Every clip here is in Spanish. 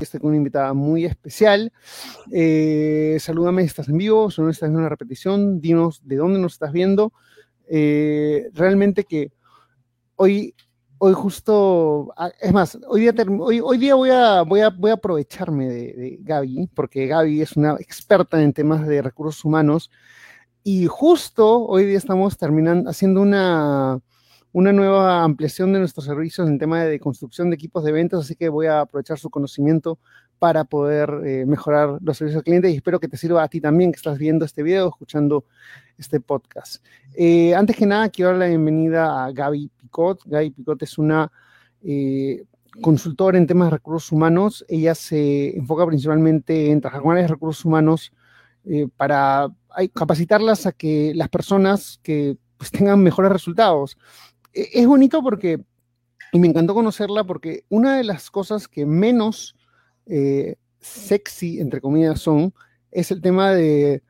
Estoy con una invitada muy especial. Eh, salúdame, estás en vivo, si no estás viendo una repetición, dinos de dónde nos estás viendo. Eh, realmente que hoy, hoy justo, ah, es más, hoy día, hoy, hoy día voy, a, voy, a, voy a aprovecharme de, de Gaby, porque Gaby es una experta en temas de recursos humanos. Y justo hoy día estamos terminando, haciendo una, una nueva ampliación de nuestros servicios en tema de construcción de equipos de ventas, así que voy a aprovechar su conocimiento para poder eh, mejorar los servicios al cliente y espero que te sirva a ti también que estás viendo este video, escuchando este podcast. Eh, antes que nada, quiero dar la bienvenida a Gaby Picot. Gaby Picot es una eh, consultora en temas de recursos humanos. Ella se enfoca principalmente en trabajar con de recursos humanos para capacitarlas a que las personas que pues, tengan mejores resultados. E, es bonito porque, y me encantó conocerla porque una de las cosas que menos eh, sexy, entre comillas, son, es el tema de,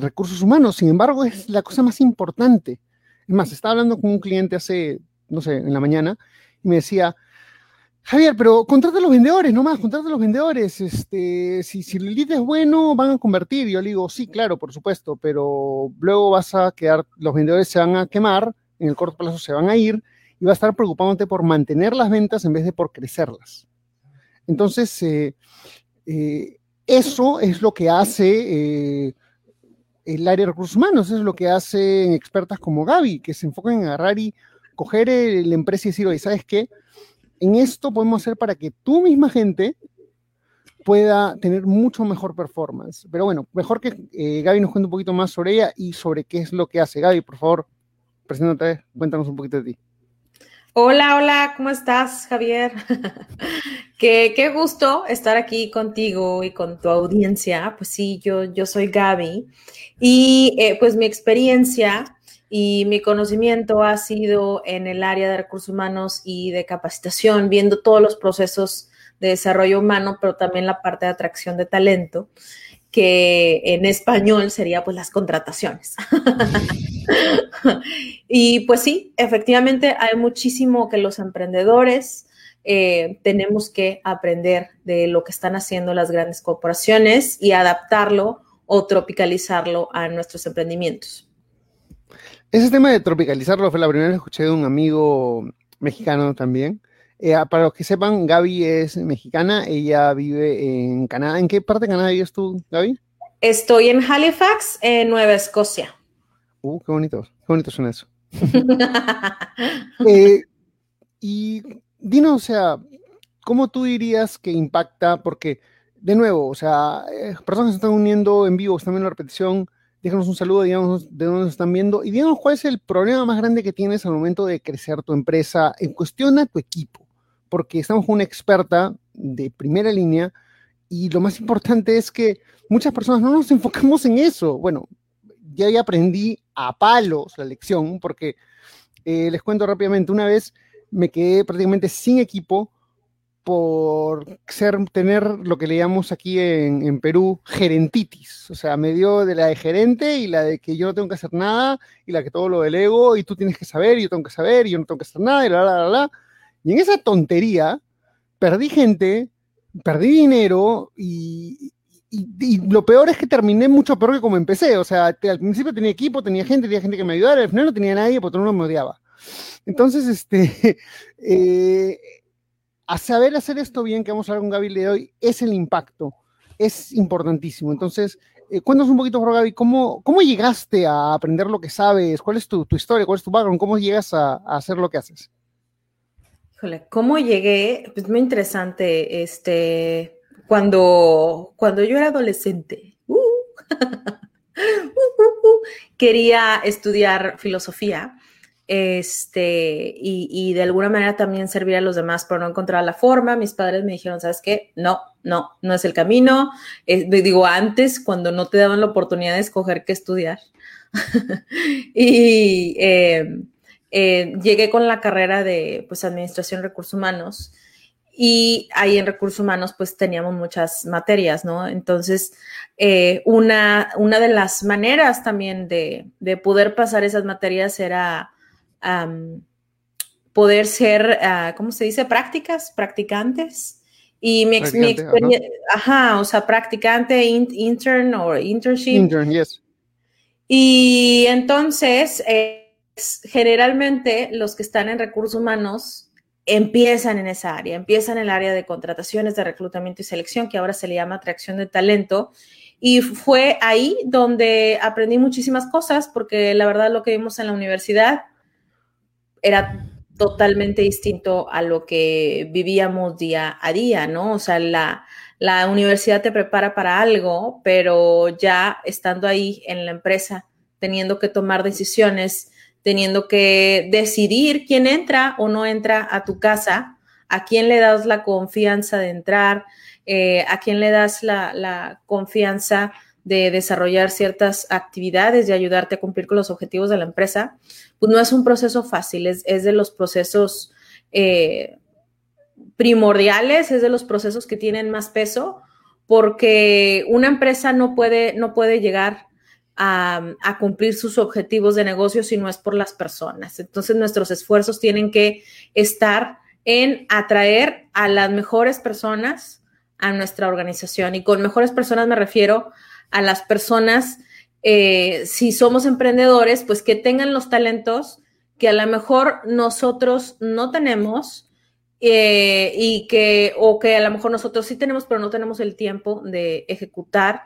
recursos humanos. Sin embargo, es la cosa más importante. Es más, estaba hablando con un cliente hace, no sé, en la mañana, y me decía, Javier, pero contrata a los vendedores, no más, contrata a los vendedores. Este, si, si el lead es bueno, van a convertir. yo le digo, sí, claro, por supuesto, pero luego vas a quedar, los vendedores se van a quemar en el corto plazo se van a ir y va a estar preocupándote por mantener las ventas en vez de por crecerlas. Entonces, eh, eh, eso es lo que hace eh, el área de recursos humanos, es lo que hacen expertas como Gaby, que se enfocan en agarrar y coger la empresa y decir, oye, ¿sabes qué? En esto podemos hacer para que tu misma gente pueda tener mucho mejor performance. Pero bueno, mejor que Gaby nos cuente un poquito más sobre ella y sobre qué es lo que hace. Gaby, por favor, preséntate, cuéntanos un poquito de ti. Hola, hola, ¿cómo estás, Javier? qué, qué, gusto estar aquí contigo y con tu audiencia. Pues sí, yo, yo soy Gaby y eh, pues mi experiencia y mi conocimiento ha sido en el área de recursos humanos y de capacitación, viendo todos los procesos de desarrollo humano, pero también la parte de atracción de talento que en español sería pues las contrataciones. y pues sí, efectivamente hay muchísimo que los emprendedores eh, tenemos que aprender de lo que están haciendo las grandes corporaciones y adaptarlo o tropicalizarlo a nuestros emprendimientos. Ese tema de tropicalizarlo fue la primera vez que escuché de un amigo mexicano también, eh, ah, para los que sepan, Gaby es mexicana, ella vive en Canadá. ¿En qué parte de Canadá vives tú, Gaby? Estoy en Halifax, en Nueva Escocia. Uh, qué bonito, qué bonito suena eso. Eh, y dinos, o sea, ¿cómo tú dirías que impacta? Porque, de nuevo, o sea, eh, personas que se están uniendo en vivo, están viendo la repetición, déjanos un saludo, digamos de dónde nos están viendo y díganos cuál es el problema más grande que tienes al momento de crecer tu empresa en cuestión a tu equipo porque estamos con una experta de primera línea y lo más importante es que muchas personas no nos enfocamos en eso. Bueno, ya, ya aprendí a palos la lección porque eh, les cuento rápidamente, una vez me quedé prácticamente sin equipo por ser, tener lo que le llamamos aquí en, en, Perú gerentitis. O sea, me dio de la de gerente y la de que yo no tengo que hacer nada y la que todo lo delego y tú tienes que saber y yo tengo que saber y yo no tengo que hacer nada y la, la, la, la. Y en esa tontería perdí gente, perdí dinero y, lo peor es que terminé mucho peor que como empecé. O sea, al principio tenía equipo, tenía gente, tenía gente que me ayudara, al final no tenía nadie porque mundo me odiaba. Entonces, este, eh, a saber hacer esto bien, que vamos a hablar con Gaby de hoy, es el impacto. Es importantísimo. Entonces, eh, cuéntanos un poquito, Gaby, ¿cómo, ¿cómo llegaste a aprender lo que sabes? ¿Cuál es tu, historia? ¿Cuál es tu background? ¿Cómo llegas a hacer lo que haces? ¿Cómo llegué? Pues muy interesante. Este, cuando, cuando yo era adolescente, uh, uh, uh, quería estudiar filosofía. Este, y, y, de alguna manera también servir a los demás, pero no encontraba la forma. Mis padres me dijeron, ¿sabes qué? No, no, no es el camino. digo, antes, cuando no te daban la oportunidad de escoger qué estudiar. y em, eh, llegué con la carrera de pues, Administración Recursos Humanos y ahí en recursos humanos pues teníamos muchas materias, ¿no? Entonces, eh, una, una de las maneras también de, poder pasar esas materias era poder ser, uh, ¿cómo se dice? Prácticas, practicantes. Y mi, experiencia, ajá. o sea, practicante, intern o internship. Intern, yes. Y entonces, eh, generalmente los que están en recursos humanos empiezan en esa área, empiezan en el área de contrataciones, de reclutamiento y selección, que ahora se le llama atracción de talento. Y fue ahí donde aprendí muchísimas cosas, porque la verdad lo que vimos en la universidad era totalmente distinto a lo que vivíamos día a día, ¿no? O sea, la, la universidad te prepara para algo, pero ya estando ahí en la empresa, teniendo que tomar decisiones, teniendo que decidir quién entra o no entra a tu casa, a quién le das la confianza de entrar, eh, a quién le das la, confianza de desarrollar ciertas actividades y ayudarte a cumplir con los objetivos de la empresa, pues no es un proceso fácil, es, de los procesos eh, primordiales, es de los procesos que tienen más peso, porque una empresa no puede, no puede llegar a, cumplir sus objetivos de negocio si no es por las personas. Entonces nuestros esfuerzos tienen que estar en atraer a las mejores personas a nuestra organización. Y con mejores personas me refiero a las personas, eh, si somos emprendedores, pues que tengan los talentos que a lo mejor nosotros no tenemos eh, y que, o que a lo mejor nosotros sí tenemos, pero no tenemos el tiempo de ejecutar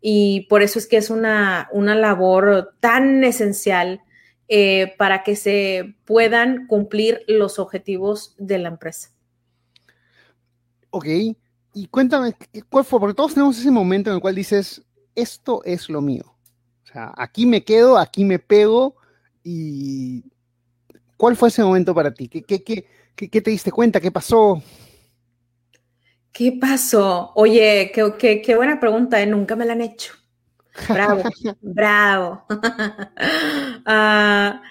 y por eso es que es una, labor tan esencial eh, para que se puedan cumplir los objetivos de la empresa. Ok, y cuéntame, ¿cuál fue? Porque todos tenemos ese momento en el cual dices, esto es lo mío. O sea, aquí me quedo, aquí me pego y... ¿Cuál fue ese momento para ti? ¿Qué, qué, qué te diste cuenta? ¿Qué pasó? ¿Qué pasó? Oye, qué, qué, buena pregunta, ¿eh? nunca me la han hecho. Bravo, bravo. Ah,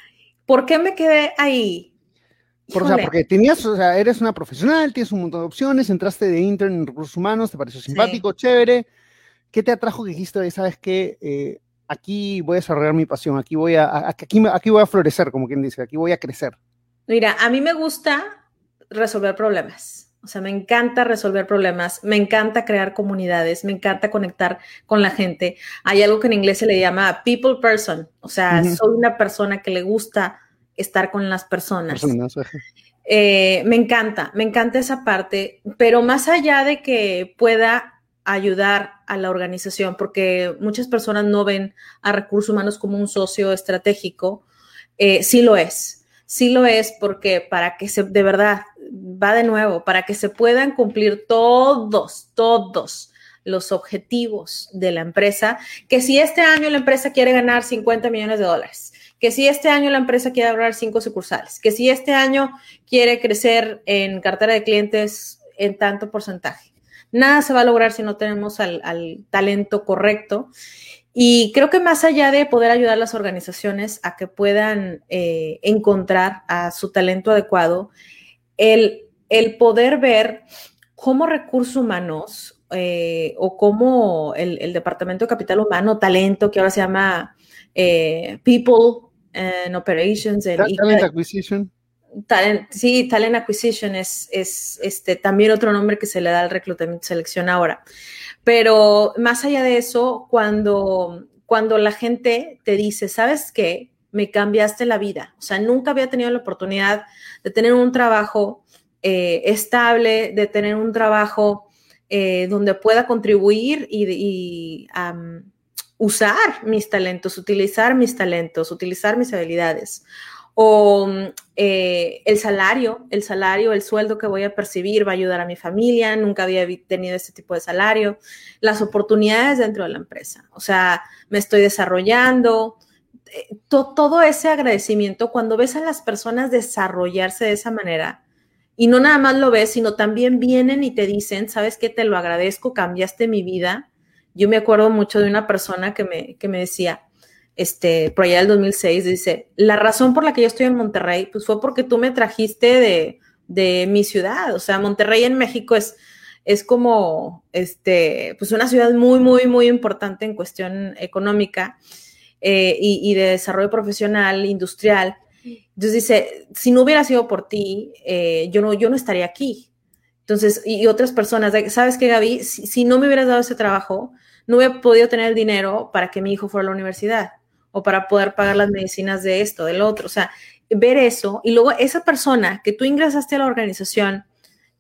¿Por qué me quedé ahí? Por, o sea, porque tenías, o sea, eres una profesional, tienes un montón de opciones, entraste de intern en recursos humanos, te pareció simpático, chévere. ¿Qué te atrajo que dijiste, sabes qué, eh, aquí voy a desarrollar mi pasión, aquí voy a, aquí, aquí voy a florecer, como quien dice, aquí voy a crecer? Mira, a mí me gusta resolver problemas. O sea, me encanta resolver problemas, me encanta crear comunidades, me encanta conectar con la gente. Hay algo que en inglés se le llama people person. O sea, soy una persona que le gusta estar con las personas. Eh, me encanta, me encanta esa parte, pero más allá de que pueda ayudar a la organización, porque muchas personas no ven a recursos humanos como un socio estratégico, eh, sí lo es. Sí lo es porque para que se, de verdad, va de nuevo, para que se puedan cumplir todos, todos los objetivos de la empresa, que si este año la empresa quiere ganar 50 millones de dólares, que si este año la empresa quiere abrir cinco sucursales, que si este año quiere crecer en cartera de clientes en tanto porcentaje. Nada se va a lograr si no tenemos al, talento correcto. Y creo que más allá de poder ayudar a las organizaciones a que puedan eh, encontrar a su talento adecuado, el, poder ver cómo recursos humanos eh, o cómo el, Departamento de Capital Humano, talento, que ahora se llama eh, People and Operations. talent Acquisition. sí, Talent Acquisition es, es este, también otro nombre que se le da al reclutamiento y selección ahora. Pero más allá de eso, cuando, cuando la gente te dice, ¿sabes qué? Me cambiaste la vida. O sea, nunca había tenido la oportunidad de tener un trabajo eh, estable, de tener un trabajo eh, donde pueda contribuir y, usar mis talentos, utilizar mis talentos, utilizar mis habilidades. O eh, el salario, el salario, el sueldo que voy a percibir va a ayudar a mi familia, nunca había tenido este tipo de salario, las oportunidades dentro de la empresa. O sea, me estoy desarrollando, todo ese agradecimiento, cuando ves a las personas desarrollarse de esa manera, Y no nada más lo ves, sino también vienen y te dicen, sabes qué, te lo agradezco, cambiaste mi vida. Yo me acuerdo mucho de una persona que me, que me decía, este, por allá del 2006, dice, la razón por la que yo estoy en Monterrey, pues fue porque tú me trajiste de, de mi ciudad. O sea, Monterrey en México es, es como, este, pues una ciudad muy, muy, muy importante en cuestión económica eh, y, de desarrollo profesional, industrial. Entonces dice, si no hubiera sido por ti, eh, yo, no, yo no estaría aquí. Entonces, y, otras personas, ¿sabes qué, Gaby? Si, no me hubieras dado ese trabajo, no hubiera podido tener el dinero para que mi hijo fuera a la universidad o para poder pagar las medicinas de esto, del otro. O sea, ver eso y luego esa persona que tú ingresaste a la organización,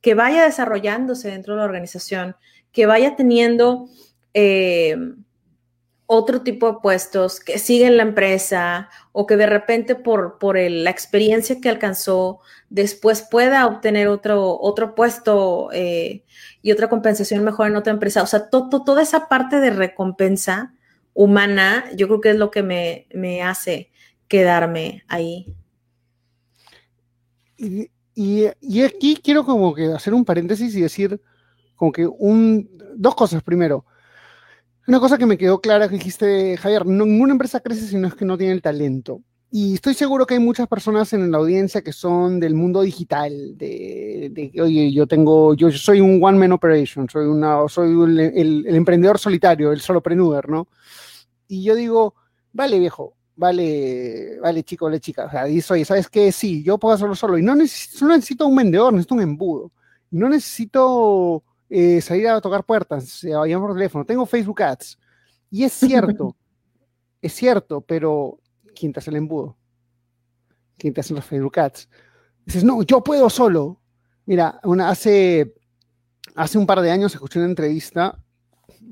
que vaya desarrollándose dentro de la organización, que vaya teniendo eh, otro tipo de puestos, que siga en la empresa o que de repente por, por la experiencia que alcanzó, después pueda obtener otro, otro puesto eh, y otra compensación mejor en otra empresa. O sea, toda esa parte de recompensa humana, yo creo que es lo que me, me hace quedarme ahí. Y, aquí quiero como que hacer un paréntesis y decir como que un, dos cosas. Primero, una cosa que me quedó clara que dijiste, Javier, ninguna empresa crece si no es que no tiene el talento. Y estoy seguro que hay muchas personas en la audiencia que son del mundo digital, de, de oye, yo tengo, yo soy un one man operation, soy una, soy el, el emprendedor solitario, el solopreneur, ¿no? Y yo digo, vale viejo, vale, vale chico, vale chica, o sea, dice, oye, ¿sabes qué? Sí, yo puedo hacerlo solo y no necesito, no necesito un vendedor, necesito un embudo. No necesito eh, salir a tocar puertas, a llamar por teléfono, tengo Facebook Ads. Y es cierto, es cierto, pero ¿quién te hace el embudo? ¿Quién te hace los Facebook Ads? Dices, no, yo puedo solo. Mira, una, hace, hace un par de años escuché una entrevista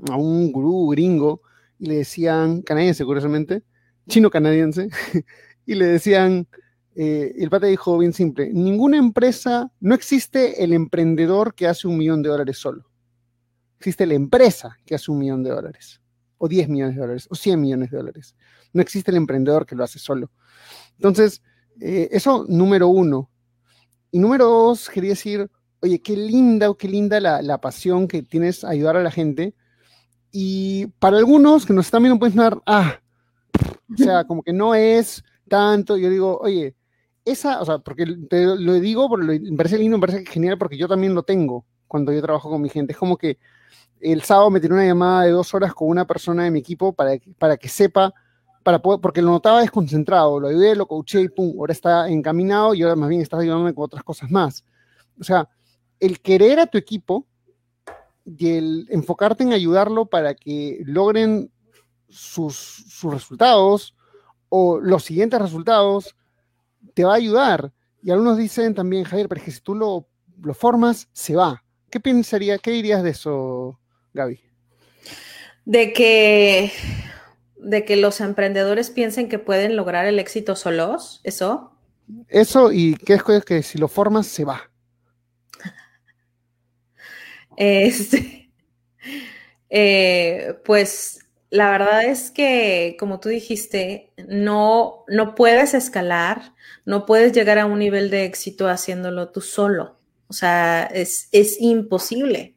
a un gurú gringo y le decían, canadiense curiosamente, chino-canadiense, y le decían, eh, el pata dijo bien simple, ninguna empresa, no existe el emprendedor que hace un millón de dólares solo. Existe la empresa que hace un millón de dólares, o 10 millones de dólares, o 100 millones de dólares. No existe el emprendedor que lo hace solo. Entonces, eh, eso número uno. Y número dos, quería decir, oye, qué linda o qué linda la, la, pasión que tienes a ayudar a la gente. Y para algunos que nos están viendo pueden sonar, ah, o sea, como que no es tanto. Yo digo, oye, esa, o sea, porque te lo digo, me parece lindo, me parece genial, porque yo también lo tengo cuando yo trabajo con mi gente. Es como que el sábado me tiré una llamada de dos horas con una persona de mi equipo para, para que sepa, para poder, porque lo notaba desconcentrado, lo ayudé, lo coaché y pum, ahora está encaminado y ahora más bien está ayudándome con otras cosas más. O sea, el querer a tu equipo y el enfocarte en ayudarlo para que logren sus, resultados o los siguientes resultados, te va a ayudar. Y algunos dicen también, Javier, pero es que si tú lo, lo formas, se va. ¿Qué pensaría, qué dirías de eso, Gaby? De que, de que los emprendedores piensen que pueden lograr el éxito solos, ¿eso? Eso y que es que si lo formas, se va. Este, eh, pues la verdad es que, como tú dijiste, no, no puedes escalar, no puedes llegar a un nivel de éxito haciéndolo tú solo. O sea, es, es imposible.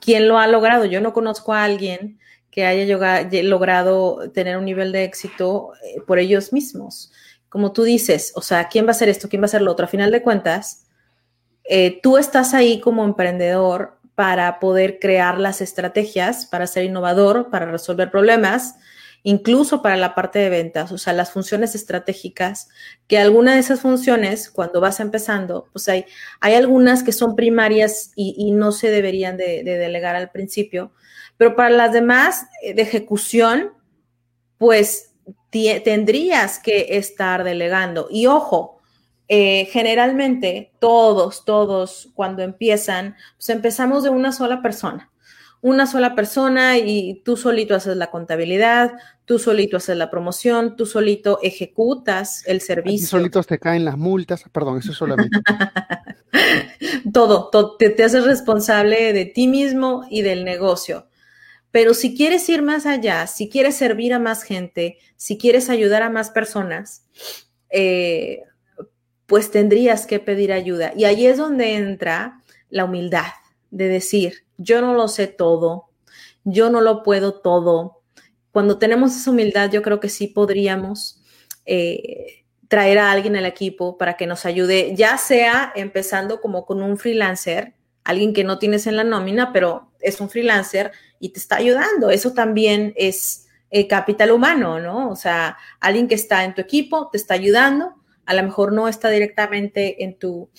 ¿Quién lo ha logrado? Yo no conozco a alguien que haya logrado tener un nivel de éxito eh, por ellos mismos. Como tú dices, o sea, ¿quién va a hacer esto? ¿Quién va a hacer lo otro? A final de cuentas, eh, tú estás ahí como emprendedor para poder crear las estrategias, para ser innovador, para resolver problemas, incluso para la parte de ventas, o sea, las funciones estratégicas, que alguna de esas funciones, cuando vas empezando, pues hay, hay algunas que son primarias y, no se deberían de, delegar al principio, pero para las demás eh, de ejecución, pues tendrías que estar delegando. Y ojo, eh, generalmente todos, todos cuando empiezan, pues empezamos de una sola persona. Una sola persona y tú solito haces la contabilidad, tú solito haces la promoción, tú solito ejecutas el servicio. Y solitos te caen las multas, perdón, eso solamente. todo, te, te haces responsable de ti mismo y del negocio. Pero si quieres ir más allá, si quieres servir a más gente, si quieres ayudar a más personas, eh, pues tendrías que pedir ayuda. Y ahí es donde entra la humildad de decir, yo no lo sé todo, yo no lo puedo todo. Cuando tenemos esa humildad, yo creo que sí podríamos eh, traer a alguien al equipo para que nos ayude, ya sea empezando como con un freelancer, alguien que no tienes en la nómina, pero es un freelancer y te está ayudando. Eso también es eh, capital humano, ¿no? O sea, alguien que está en tu equipo te está ayudando, a lo mejor no está directamente en tu,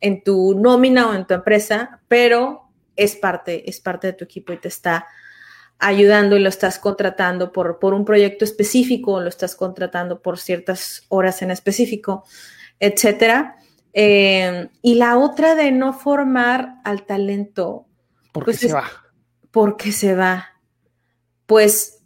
en tu nómina o en tu empresa, pero es parte, es parte de tu equipo y te está ayudando y lo estás contratando por, por un proyecto específico, o lo estás contratando por ciertas horas en específico, etcétera. Eh, y la otra de no formar al talento. Porque pues se va. Porque se va. Pues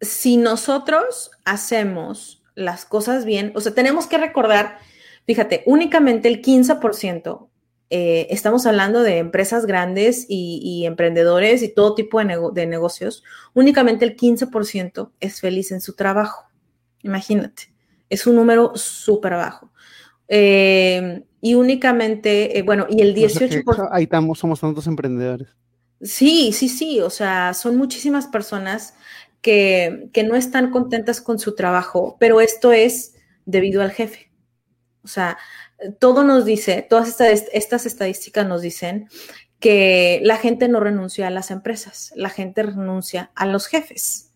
si nosotros hacemos las cosas bien, o sea, tenemos que recordar, fíjate, únicamente el 15% eh, estamos hablando de empresas grandes y, emprendedores y todo tipo de, negocios, únicamente el 15% es feliz en su trabajo. Imagínate, es un número súper bajo. Eh, y únicamente, eh, bueno, y el 18%... ahí estamos, somos tantos emprendedores. Sí, sí, sí, o sea, son muchísimas personas que, que no están contentas con su trabajo, pero esto es debido al jefe. O sea, todo nos dice, todas estas, estadísticas nos dicen que la gente no renuncia a las empresas, la gente renuncia a los jefes.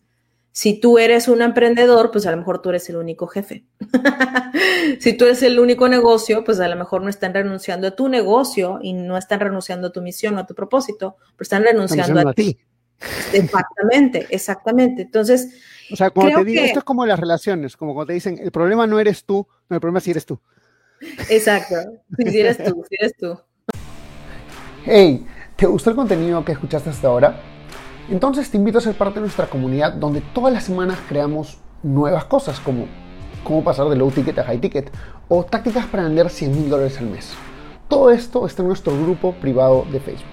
Si tú eres un emprendedor, pues a lo mejor tú eres el único jefe. si tú eres el único negocio, pues a lo mejor no están renunciando a tu negocio y no están renunciando a tu misión o a tu propósito, pero están renunciando, a, ti. Exactamente, exactamente. Entonces, o sea, como te digo, esto es como las relaciones, como cuando te dicen, el problema no eres tú, no, el problema sí eres tú. Exacto. Si eres tú, si eres tú. Hey, ¿te gustó el contenido que escuchaste hasta ahora? Entonces te invito a ser parte de nuestra comunidad donde todas las semanas creamos nuevas cosas como cómo pasar de low ticket a high ticket o tácticas para vender 100 mil dólares al mes. Todo esto está en nuestro grupo privado de Facebook.